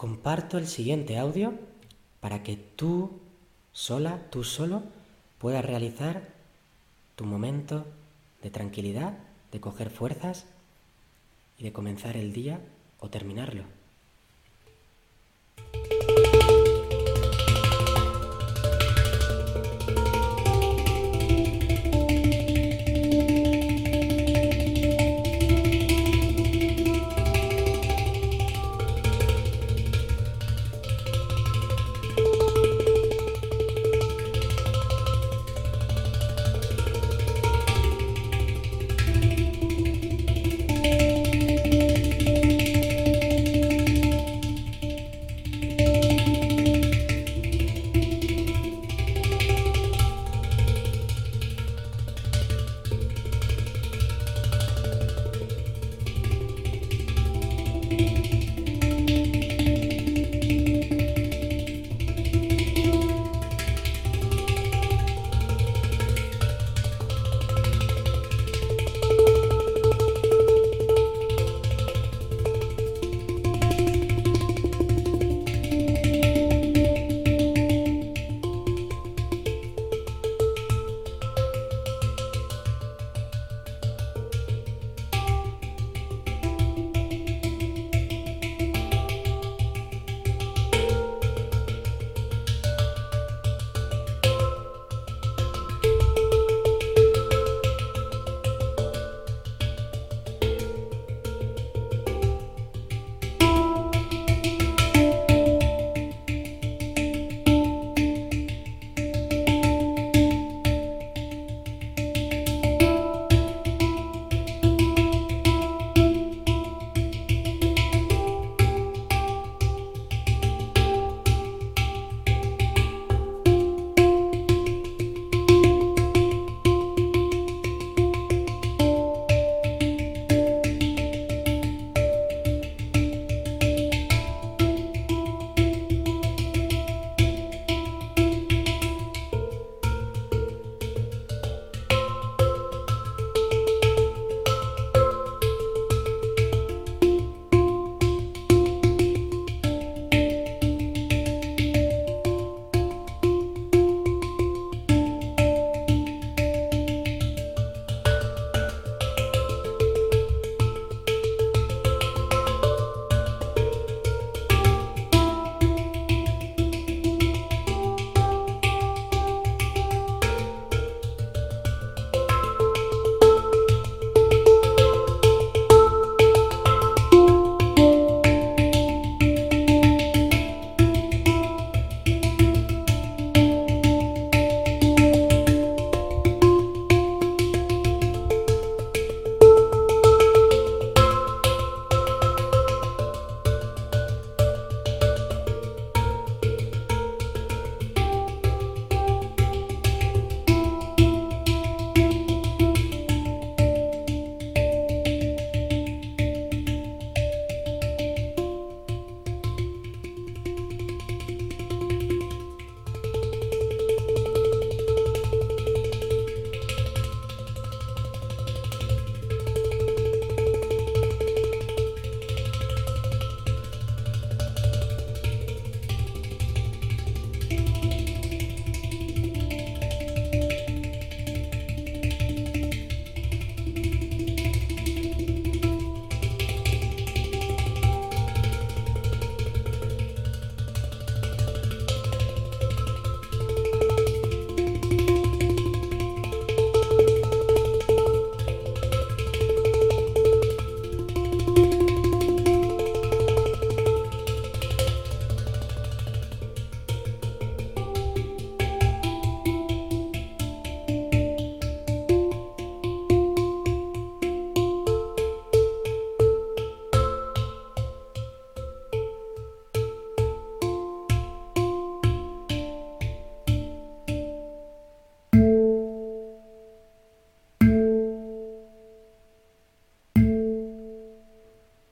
comparto el siguiente audio para que tú sola, tú solo, puedas realizar tu momento de tranquilidad, de coger fuerzas y de comenzar el día o terminarlo.